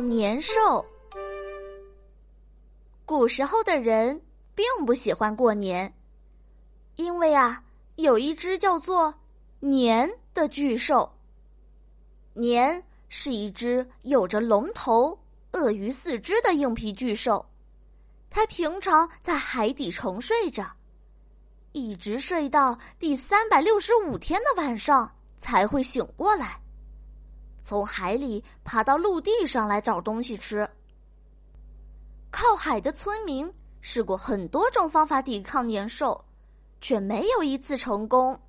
年兽。古时候的人并不喜欢过年，因为啊，有一只叫做年的巨兽。年是一只有着龙头、鳄鱼四肢的硬皮巨兽，它平常在海底沉睡着，一直睡到第三百六十五天的晚上才会醒过来。从海里爬到陆地上来找东西吃。靠海的村民试过很多种方法抵抗年兽，却没有一次成功。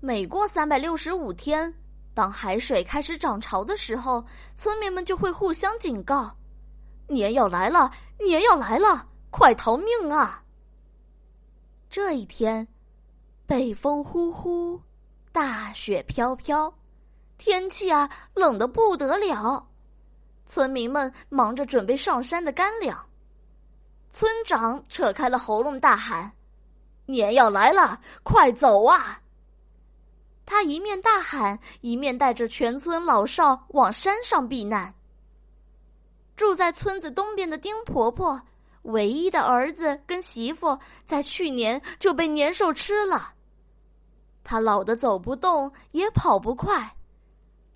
每过三百六十五天，当海水开始涨潮的时候，村民们就会互相警告：“年要来了，年要来了，快逃命啊！”这一天，北风呼呼，大雪飘飘。天气啊，冷的不得了，村民们忙着准备上山的干粮。村长扯开了喉咙大喊：“年要来了，快走啊！”他一面大喊，一面带着全村老少往山上避难。住在村子东边的丁婆婆，唯一的儿子跟媳妇，在去年就被年兽吃了。他老的走不动，也跑不快。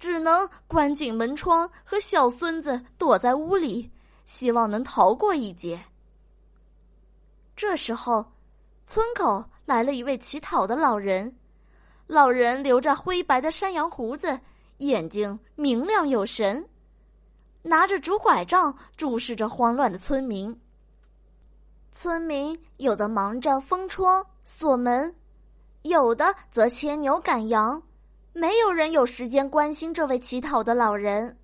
只能关紧门窗，和小孙子躲在屋里，希望能逃过一劫。这时候，村口来了一位乞讨的老人，老人留着灰白的山羊胡子，眼睛明亮有神，拿着竹拐杖注视着慌乱的村民。村民有的忙着封窗锁门，有的则牵牛赶羊。没有人有时间关心这位乞讨的老人。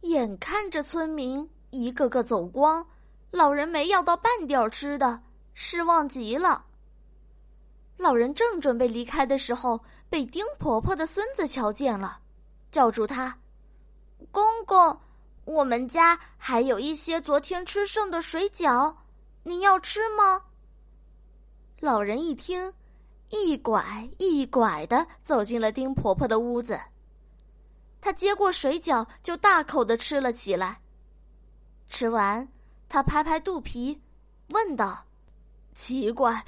眼看着村民一个个走光，老人没要到半点吃的，失望极了。老人正准备离开的时候，被丁婆婆的孙子瞧见了，叫住他：“公公，我们家还有一些昨天吃剩的水饺，您要吃吗？”老人一听。一拐一拐的走进了丁婆婆的屋子。她接过水饺，就大口的吃了起来。吃完，她拍拍肚皮，问道：“奇怪，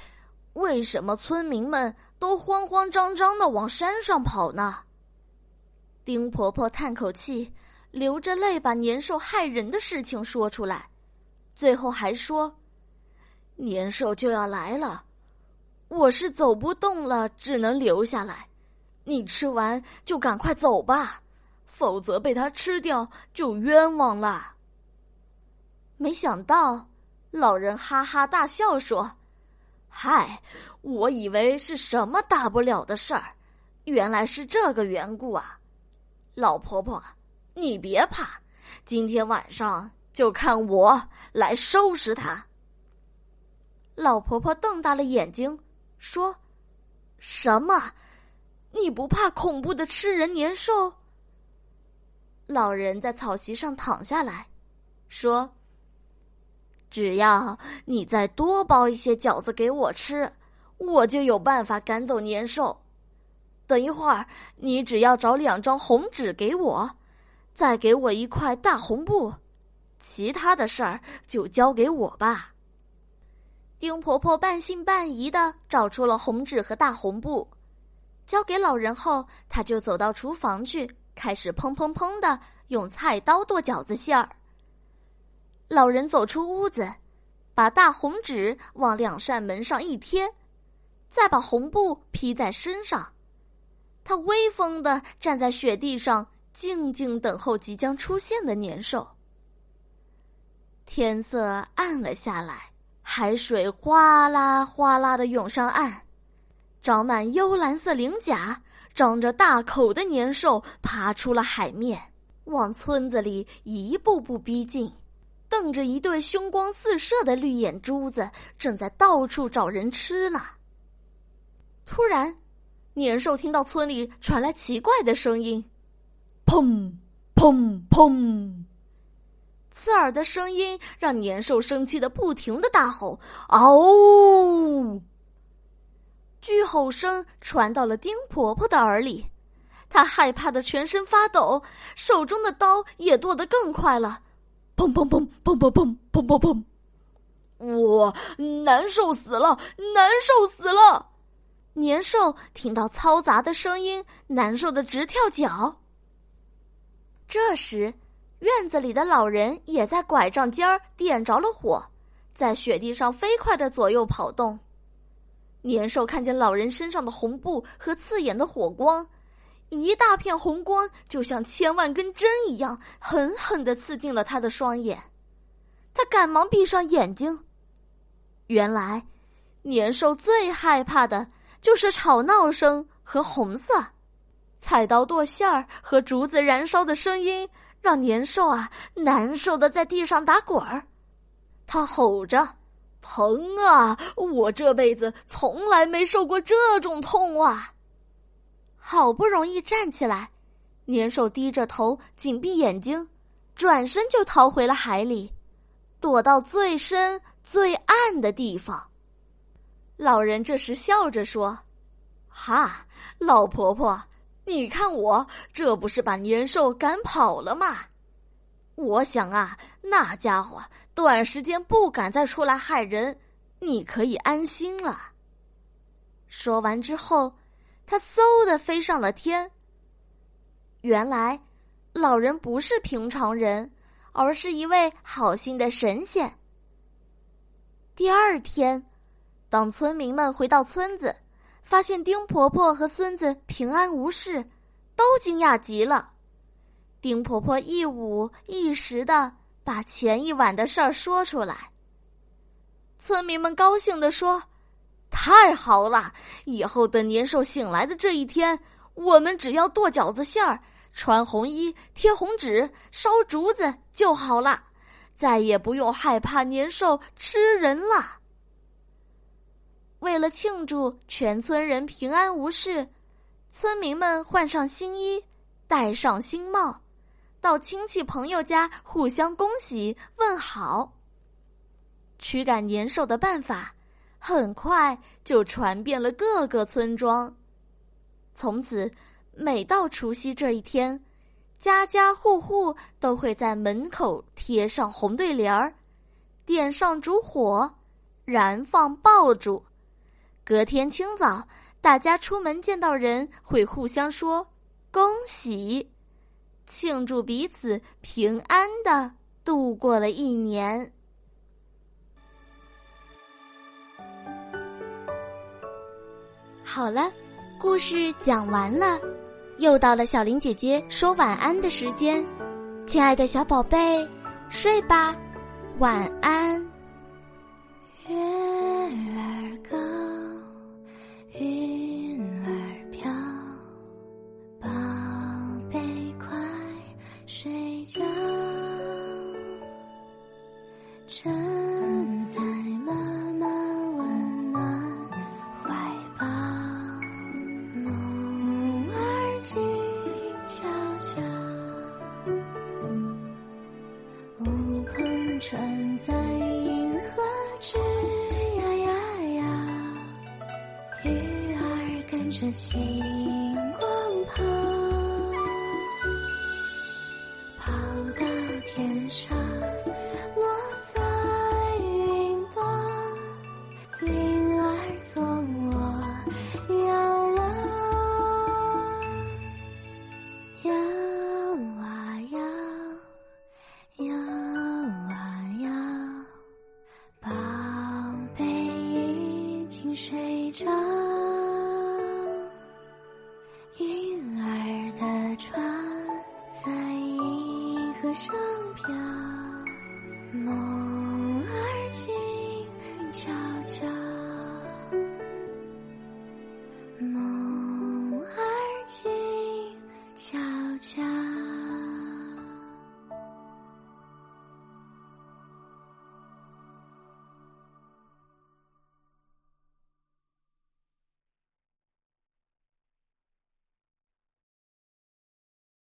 为什么村民们都慌慌张张的往山上跑呢？”丁婆婆叹口气，流着泪把年兽害人的事情说出来，最后还说：“年兽就要来了。”我是走不动了，只能留下来。你吃完就赶快走吧，否则被他吃掉就冤枉了。没想到，老人哈哈大笑说：“嗨，我以为是什么大不了的事儿，原来是这个缘故啊！老婆婆，你别怕，今天晚上就看我来收拾他。”老婆婆瞪大了眼睛。说：“什么？你不怕恐怖的吃人年兽？”老人在草席上躺下来，说：“只要你再多包一些饺子给我吃，我就有办法赶走年兽。等一会儿，你只要找两张红纸给我，再给我一块大红布，其他的事儿就交给我吧。”丁婆婆半信半疑的找出了红纸和大红布，交给老人后，她就走到厨房去，开始砰砰砰的用菜刀剁饺子馅儿。老人走出屋子，把大红纸往两扇门上一贴，再把红布披在身上，他威风的站在雪地上，静静等候即将出现的年兽。天色暗了下来。海水哗啦哗啦的涌上岸，长满幽蓝色鳞甲、张着大口的年兽爬出了海面，往村子里一步步逼近，瞪着一对凶光四射的绿眼珠子，正在到处找人吃呢。突然，年兽听到村里传来奇怪的声音，砰砰砰。刺耳的声音让年兽生气的不停的大吼：“嗷！”巨吼声传到了丁婆婆的耳里，她害怕的全身发抖，手中的刀也剁得更快了，砰砰砰砰砰砰砰砰砰！我难受死了，难受死了！年兽听到嘈杂的声音，难受的直跳脚。这时，院子里的老人也在拐杖尖儿点着了火，在雪地上飞快的左右跑动。年兽看见老人身上的红布和刺眼的火光，一大片红光就像千万根针一样，狠狠的刺进了他的双眼。他赶忙闭上眼睛。原来，年兽最害怕的就是吵闹声和红色，菜刀剁馅儿和竹子燃烧的声音让年兽啊难受的在地上打滚儿。他吼着：“疼啊！我这辈子从来没受过这种痛啊！”好不容易站起来，年兽低着头，紧闭眼睛，转身就逃回了海里，躲到最深。最暗的地方。老人这时笑着说：“哈，老婆婆，你看我这不是把年兽赶跑了吗？我想啊，那家伙短时间不敢再出来害人，你可以安心了。”说完之后，他嗖的飞上了天。原来，老人不是平常人，而是一位好心的神仙。第二天，当村民们回到村子，发现丁婆婆和孙子平安无事，都惊讶极了。丁婆婆一五一十的把前一晚的事儿说出来。村民们高兴的说：“太好了！以后等年兽醒来的这一天，我们只要剁饺子馅儿、穿红衣、贴红纸、烧竹子就好了。”再也不用害怕年兽吃人了。为了庆祝全村人平安无事，村民们换上新衣，戴上新帽，到亲戚朋友家互相恭喜问好。驱赶年兽的办法很快就传遍了各个村庄。从此，每到除夕这一天。家家户户都会在门口贴上红对联儿，点上烛火，燃放爆竹。隔天清早，大家出门见到人会互相说“恭喜”，庆祝彼此平安的度过了一年。好了，故事讲完了。又到了小林姐姐说晚安的时间，亲爱的小宝贝，睡吧，晚安。站在妈妈温暖怀抱，梦儿静悄悄，乌篷船在银河之呀呀呀，鱼儿跟着戏。睡着云儿的船在银河上飘，梦儿静悄悄。梦儿静悄悄。